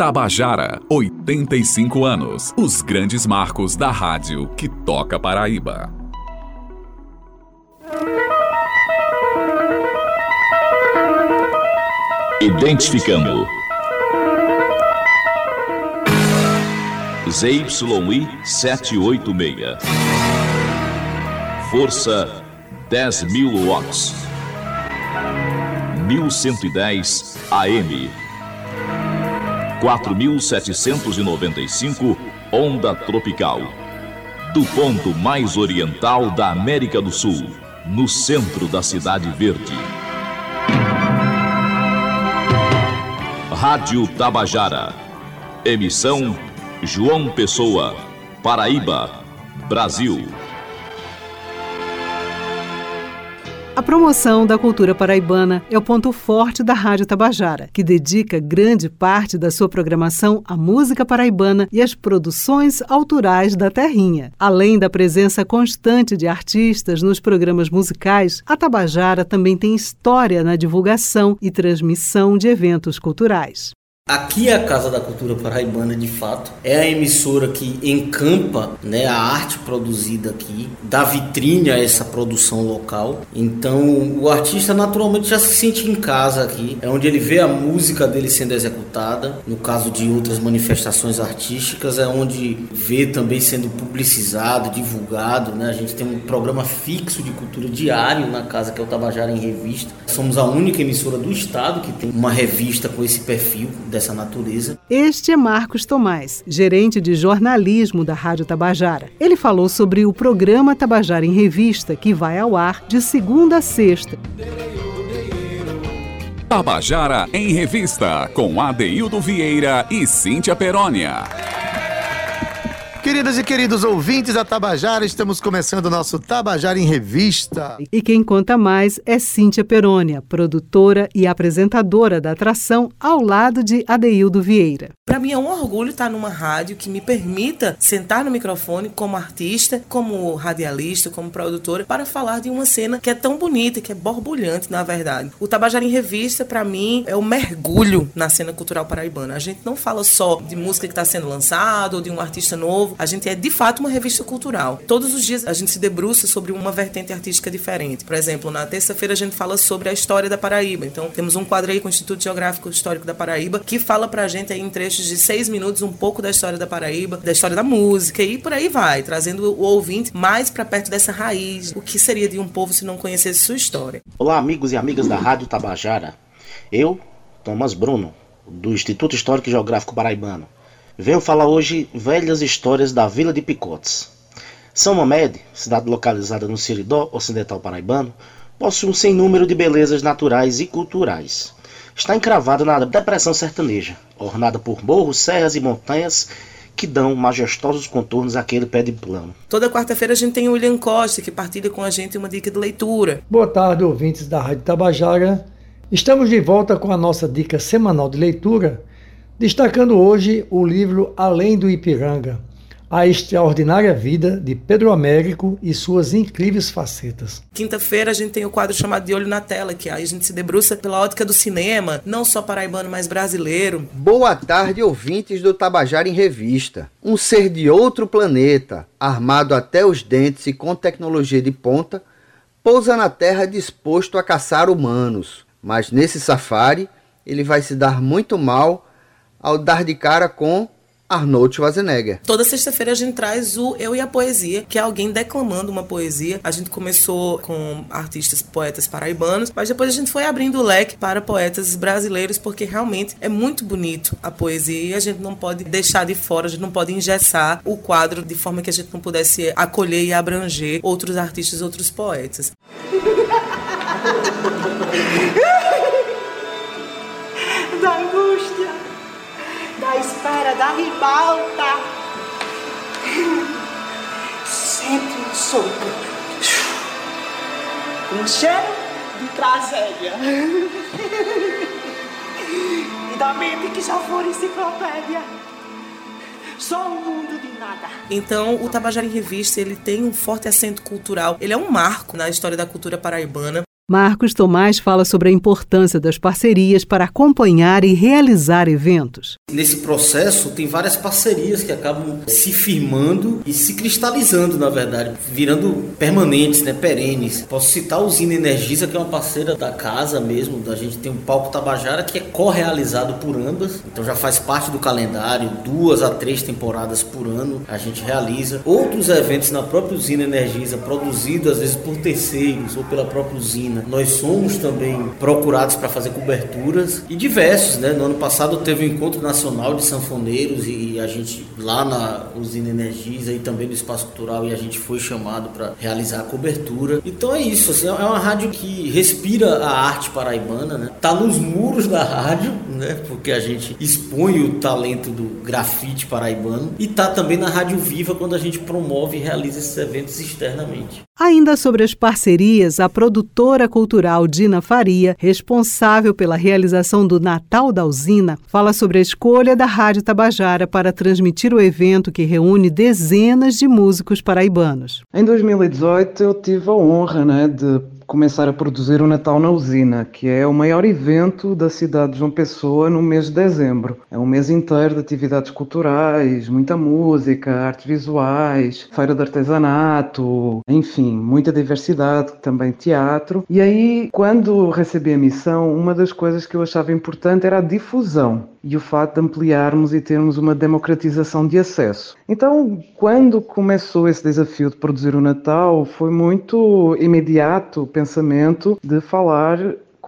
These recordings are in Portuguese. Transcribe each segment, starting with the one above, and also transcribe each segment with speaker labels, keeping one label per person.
Speaker 1: Tabajara, 85 anos. Os grandes marcos da rádio que toca Paraíba. Identificando. ZYI 786. Força 10.000 watts. 1110 AM. 4795 Onda Tropical. Do ponto mais oriental da América do Sul, no centro da Cidade Verde. Rádio Tabajara. Emissão João Pessoa, Paraíba, Brasil.
Speaker 2: A promoção da cultura paraibana é o ponto forte da Rádio Tabajara, que dedica grande parte da sua programação à música paraibana e às produções autorais da terrinha. Além da presença constante de artistas nos programas musicais, a Tabajara também tem história na divulgação e transmissão de eventos culturais.
Speaker 3: Aqui é a Casa da Cultura Paraibana, de fato. É a emissora que encampa né, a arte produzida aqui, dá vitrine a essa produção local. Então, o artista naturalmente já se sente em casa aqui. É onde ele vê a música dele sendo executada. No caso de outras manifestações artísticas, é onde vê também sendo publicizado, divulgado. Né? A gente tem um programa fixo de cultura diário na casa, que é o Tabajara em Revista. Somos a única emissora do estado que tem uma revista com esse perfil dessa natureza.
Speaker 2: Este é Marcos Tomás, gerente de jornalismo da Rádio Tabajara. Ele falou sobre o programa Tabajara em Revista, que vai ao ar de segunda a sexta.
Speaker 1: Tabajara em Revista, com Adeildo Vieira e Cíntia Perónia.
Speaker 4: Queridas e queridos ouvintes da Tabajara, estamos começando o nosso Tabajara em Revista.
Speaker 2: E quem conta mais é Cíntia Perônia, produtora e apresentadora da atração, ao lado de Adeildo Vieira.
Speaker 5: Para mim é um orgulho estar numa rádio que me permita sentar no microfone como artista, como radialista, como produtora, para falar de uma cena que é tão bonita, que é borbulhante, na verdade. O Tabajara em Revista, para mim, é um mergulho na cena cultural paraibana. A gente não fala só de música que está sendo lançada ou de um artista novo, a gente é de fato uma revista cultural. Todos os dias a gente se debruça sobre uma vertente artística diferente. Por exemplo, na terça-feira a gente fala sobre a história da Paraíba. Então temos um quadro aí com o Instituto Geográfico Histórico da Paraíba que fala pra gente aí em trechos de seis minutos um pouco da história da Paraíba, da história da música e por aí vai, trazendo o ouvinte mais para perto dessa raiz. O que seria de um povo se não conhecesse sua história?
Speaker 6: Olá, amigos e amigas da Rádio Tabajara. Eu, Thomas Bruno, do Instituto Histórico e Geográfico Paraibano Venho falar hoje velhas histórias da Vila de Picotes. São Mamed, cidade localizada no Siridó Ocidental Paraibano, possui um sem número de belezas naturais e culturais. Está encravada na depressão sertaneja, ornada por morros, serras e montanhas que dão majestosos contornos àquele pé de plano.
Speaker 5: Toda quarta-feira a gente tem o William Costa, que partilha com a gente uma dica de leitura.
Speaker 7: Boa tarde, ouvintes da Rádio Tabajara. Estamos de volta com a nossa dica semanal de leitura destacando hoje o livro Além do Ipiranga, a extraordinária vida de Pedro Américo e suas incríveis facetas.
Speaker 5: Quinta-feira a gente tem o quadro chamado De Olho na Tela, que aí a gente se debruça pela ótica do cinema, não só paraibano, mas brasileiro.
Speaker 8: Boa tarde, ouvintes do Tabajara em Revista. Um ser de outro planeta, armado até os dentes e com tecnologia de ponta, pousa na Terra disposto a caçar humanos. Mas nesse safari, ele vai se dar muito mal ao dar de cara com Arnold Schwarzenegger.
Speaker 5: Toda sexta-feira a gente traz o Eu e a Poesia, que é alguém declamando uma poesia. A gente começou com artistas, poetas paraibanos, mas depois a gente foi abrindo o leque para poetas brasileiros, porque realmente é muito bonito a poesia e a gente não pode deixar de fora, a gente não pode engessar o quadro de forma que a gente não pudesse acolher e abranger outros artistas, outros poetas.
Speaker 9: espera da ribalta. Sente um sopro. Um cheiro de tragédia. E da mente que já for enciclopédia. Só um mundo de nada.
Speaker 5: Então, o Tabajara em Revista, ele tem um forte acento cultural. Ele é um marco na história da cultura paraibana.
Speaker 2: Marcos Tomás fala sobre a importância das parcerias para acompanhar e realizar eventos.
Speaker 3: Nesse processo, tem várias parcerias que acabam se firmando e se cristalizando, na verdade, virando permanentes, né, perenes. Posso citar a Usina Energisa, que é uma parceira da casa mesmo. A gente tem um palco Tabajara que é co-realizado por ambas, então já faz parte do calendário, duas a três temporadas por ano a gente realiza. Outros eventos na própria Usina Energisa, produzidos às vezes por terceiros ou pela própria usina nós somos também procurados para fazer coberturas e diversos, né? No ano passado teve o um encontro nacional de sanfoneiros e a gente lá na usina Energisa e também no espaço cultural e a gente foi chamado para realizar a cobertura. Então é isso, assim, é uma rádio que respira a arte paraibana, né? Tá nos muros da rádio, né? Porque a gente expõe o talento do grafite paraibano e tá também na rádio viva quando a gente promove e realiza esses eventos externamente.
Speaker 2: Ainda sobre as parcerias, a produtora cultural Dina Faria, responsável pela realização do Natal da Usina, fala sobre a escolha da Rádio Tabajara para transmitir o evento que reúne dezenas de músicos paraibanos.
Speaker 10: Em 2018 eu tive a honra né, de começar a produzir o Natal na Usina, que é o maior evento da cidade de João Pessoa no mês de dezembro. É um mês inteiro de atividades culturais, muita música, artes visuais, feira de artesanato, enfim, muita diversidade, também teatro. E aí, quando recebi a missão, uma das coisas que eu achava importante era a difusão e o fato de ampliarmos e termos uma democratização de acesso. Então, quando começou esse desafio de produzir o Natal, foi muito imediato o pensamento de falar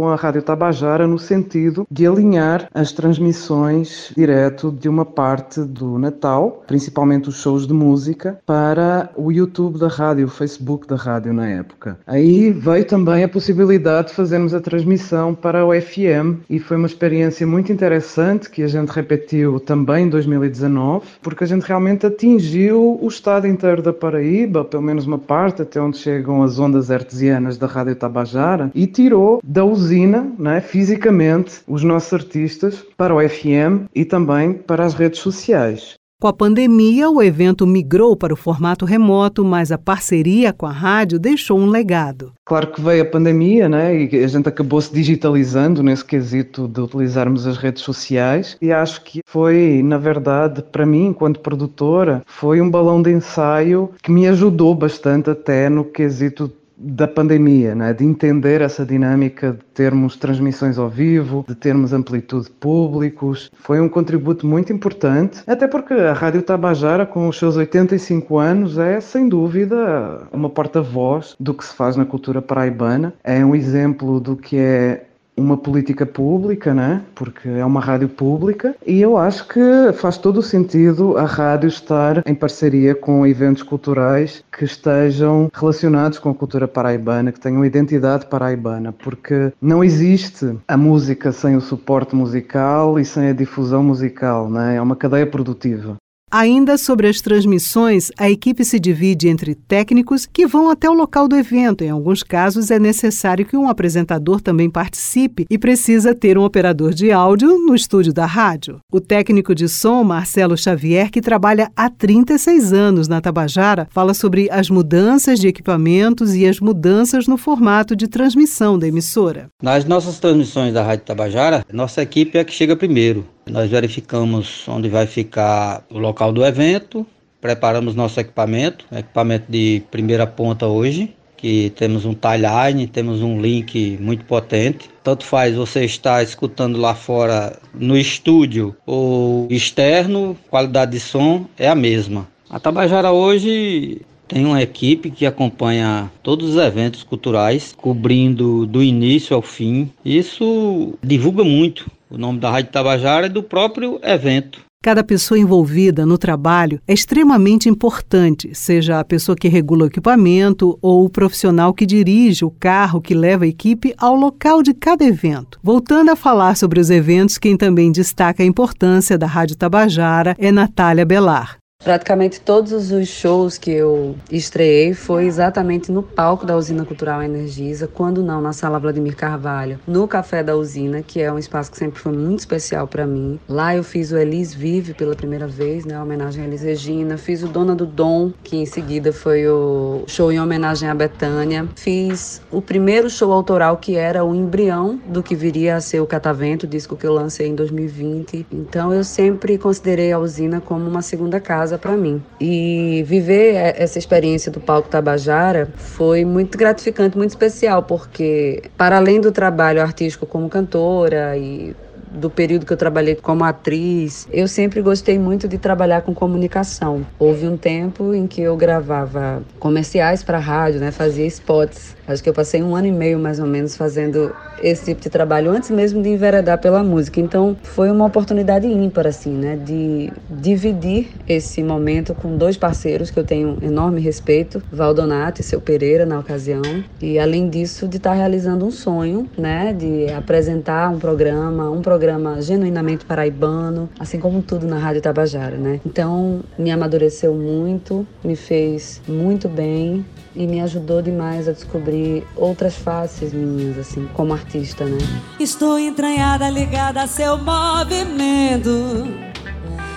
Speaker 10: com a Rádio Tabajara no sentido de alinhar as transmissões direto de uma parte do Natal, principalmente os shows de música, para o YouTube da rádio, o Facebook da rádio na época. Aí veio também a possibilidade de fazermos a transmissão para o FM e foi uma experiência muito interessante que a gente repetiu também em 2019, porque a gente realmente atingiu o estado inteiro da Paraíba, pelo menos uma parte, até onde chegam as ondas artesianas da Rádio Tabajara, e tirou da usina, né, fisicamente, os nossos artistas para o FM e também para as redes sociais.
Speaker 2: Com a pandemia, o evento migrou para o formato remoto, mas a parceria com a rádio deixou um legado.
Speaker 10: Claro que veio a pandemia, né? E a gente acabou se digitalizando nesse quesito de utilizarmos as redes sociais. E acho que foi, na verdade, para mim, enquanto produtora, foi um balão de ensaio que me ajudou bastante até no quesito da pandemia, né? de entender essa dinâmica de termos transmissões ao vivo, de termos amplitude públicos. Foi um contributo muito importante, até porque a Rádio Tabajara, com os seus 85 anos, é sem dúvida uma porta-voz do que se faz na cultura paraibana. É um exemplo do que é uma política pública, né? porque é uma rádio pública, e eu acho que faz todo o sentido a rádio estar em parceria com eventos culturais que estejam relacionados com a cultura paraibana, que tenham identidade paraibana, porque não existe a música sem o suporte musical e sem a difusão musical, né? é uma cadeia produtiva.
Speaker 2: Ainda sobre as transmissões, a equipe se divide entre técnicos que vão até o local do evento. Em alguns casos, é necessário que um apresentador também participe e precisa ter um operador de áudio no estúdio da rádio. O técnico de som, Marcelo Xavier, que trabalha há 36 anos na Tabajara, fala sobre as mudanças de equipamentos e as mudanças no formato de transmissão da emissora.
Speaker 11: Nas nossas transmissões da Rádio Tabajara, nossa equipe é a que chega primeiro. Nós verificamos onde vai ficar o local do evento, preparamos nosso equipamento, equipamento de primeira ponta hoje, que temos um timeline, temos um link muito potente. Tanto faz você estar escutando lá fora no estúdio ou externo, qualidade de som é a mesma. A Tabajara hoje tem uma equipe que acompanha todos os eventos culturais, cobrindo do início ao fim. Isso divulga muito o nome da Rádio Tabajara e do próprio evento.
Speaker 2: Cada pessoa envolvida no trabalho é extremamente importante, seja a pessoa que regula o equipamento ou o profissional que dirige o carro que leva a equipe ao local de cada evento. Voltando a falar sobre os eventos, quem também destaca a importância da Rádio Tabajara é Natália Belar.
Speaker 12: Praticamente todos os shows que eu estreiei foi exatamente no palco da Usina Cultural Energisa, quando não na Sala Vladimir Carvalho, no Café da Usina, que é um espaço que sempre foi muito especial para mim. Lá eu fiz o Elis Vive pela primeira vez, né, homenagem a Elis Regina, fiz o Dona do Dom, que em seguida foi o show em homenagem a Betânia. Fiz o primeiro show autoral que era o embrião do que viria a ser o Catavento, disco que eu lancei em 2020. Então eu sempre considerei a Usina como uma segunda casa casa para mim. E viver essa experiência do palco Tabajara foi muito gratificante, muito especial, porque para além do trabalho artístico como cantora e do período que eu trabalhei como atriz, eu sempre gostei muito de trabalhar com comunicação. Houve um tempo em que eu gravava comerciais para rádio, né, fazia spots Acho que eu passei um ano e meio mais ou menos fazendo esse tipo de trabalho antes mesmo de enveredar pela música. Então foi uma oportunidade ímpar, assim, né? De dividir esse momento com dois parceiros que eu tenho enorme respeito, Valdonato e seu Pereira na ocasião. E além disso, de estar realizando um sonho, né? De apresentar um programa, um programa genuinamente paraibano, assim como tudo na Rádio Tabajara, né? Então me amadureceu muito, me fez muito bem e me ajudou demais a descobrir outras faces minhas, assim, como artista, né?
Speaker 13: Estou entranhada, ligada a seu movimento.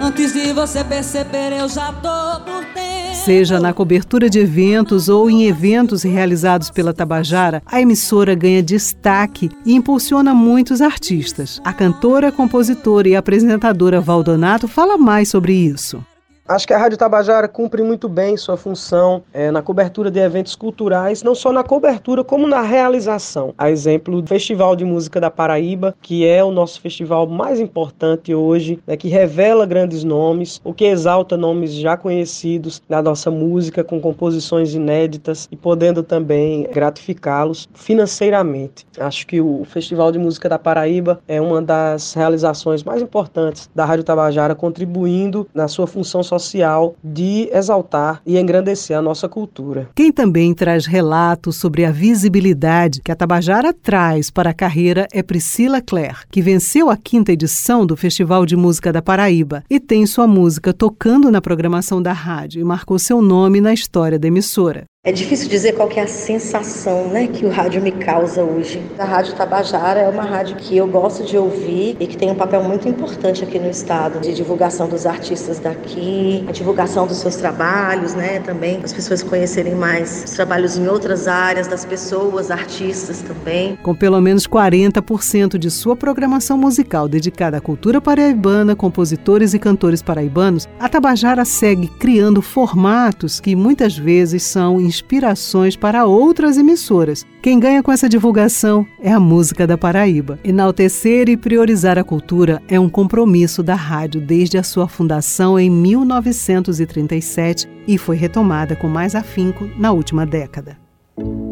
Speaker 13: Antes de você perceber, eu já tô por dentro.
Speaker 2: Seja na cobertura de eventos ou em eventos realizados pela Tabajara, a emissora ganha destaque e impulsiona muitos artistas. A cantora, compositora e apresentadora Valdonato fala mais sobre isso.
Speaker 14: Acho que a Rádio Tabajara cumpre muito bem sua função é, na cobertura de eventos culturais, não só na cobertura, como na realização. A exemplo do Festival de Música da Paraíba, que é o nosso festival mais importante hoje, né, que revela grandes nomes, o que exalta nomes já conhecidos da nossa música, com composições inéditas e podendo também gratificá-los financeiramente. Acho que o Festival de Música da Paraíba é uma das realizações mais importantes da Rádio Tabajara, contribuindo na sua função social social de exaltar e engrandecer a nossa cultura.
Speaker 2: Quem também traz relatos sobre a visibilidade que a Tabajara traz para a carreira é Priscila Clare, que venceu a quinta edição do Festival de Música da Paraíba e tem sua música tocando na programação da rádio e marcou seu nome na história da emissora.
Speaker 15: É difícil dizer qual é a sensação né, que o rádio me causa hoje. A Rádio Tabajara é uma rádio que eu gosto de ouvir e que tem um papel muito importante aqui no estado, de divulgação dos artistas daqui, a divulgação dos seus trabalhos, né, também, as pessoas conhecerem mais os trabalhos em outras áreas, das pessoas, artistas também.
Speaker 2: Com pelo menos 40% de sua programação musical dedicada à cultura paraibana, compositores e cantores paraibanos, a Tabajara segue criando formatos que muitas vezes são inspirações para outras emissoras. Quem ganha com essa divulgação é a música da Paraíba. Enaltecer e priorizar a cultura é um compromisso da rádio desde a sua fundação em 1937 e foi retomada com mais afinco na última década.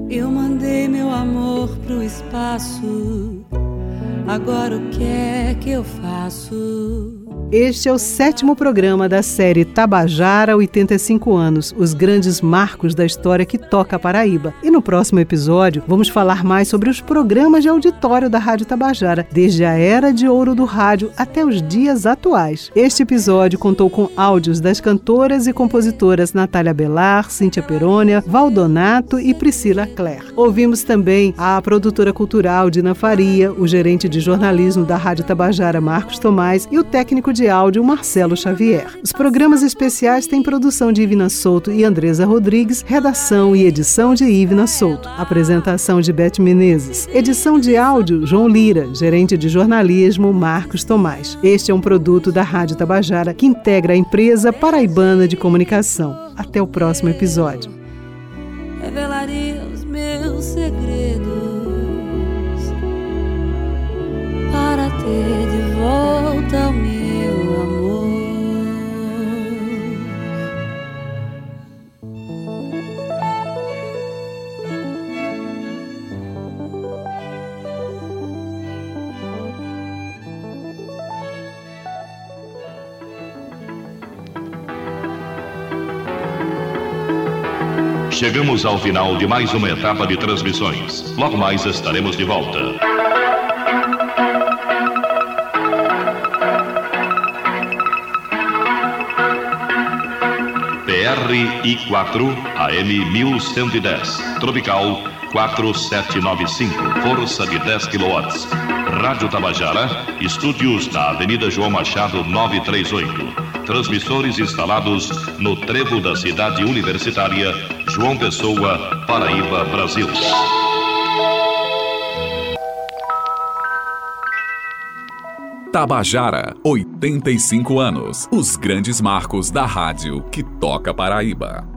Speaker 13: Eu mandei meu amor pro espaço. Agora o que é que eu faço?
Speaker 2: Este é o sétimo programa da série Tabajara 85 anos, os grandes marcos da história que toca a Paraíba. E no próximo episódio vamos falar mais sobre os programas de auditório da Rádio Tabajara, desde a era de ouro do rádio até os dias atuais. Este episódio contou com áudios das cantoras e compositoras Natália Belar, Cíntia Perônia, Valdonato e Priscila Clare. Ouvimos também a produtora cultural Dina Faria, o gerente de jornalismo da Rádio Tabajara Marcos Tomás e o técnico de de áudio Marcelo Xavier. Os programas especiais têm produção de Ivna Souto e Andresa Rodrigues, redação e edição de Ivna Souto, apresentação de Beth Menezes, edição de áudio João Lira, gerente de jornalismo Marcos Tomás. Este é um produto da Rádio Tabajara que integra a empresa paraibana de comunicação. Até o próximo episódio.
Speaker 13: Revelaria os meus segredos para ter de volta o meu
Speaker 1: Chegamos ao final de mais uma etapa de transmissões. Logo mais estaremos de volta.
Speaker 16: RI4 AM 1110. Tropical 4795. Força de 10 kW. Rádio Tabajara, estúdios na Avenida João Machado 938. Transmissores instalados no trevo da cidade universitária, João Pessoa, Paraíba, Brasil.
Speaker 17: Tabajara, 85 anos. Os grandes marcos da rádio que toca Paraíba.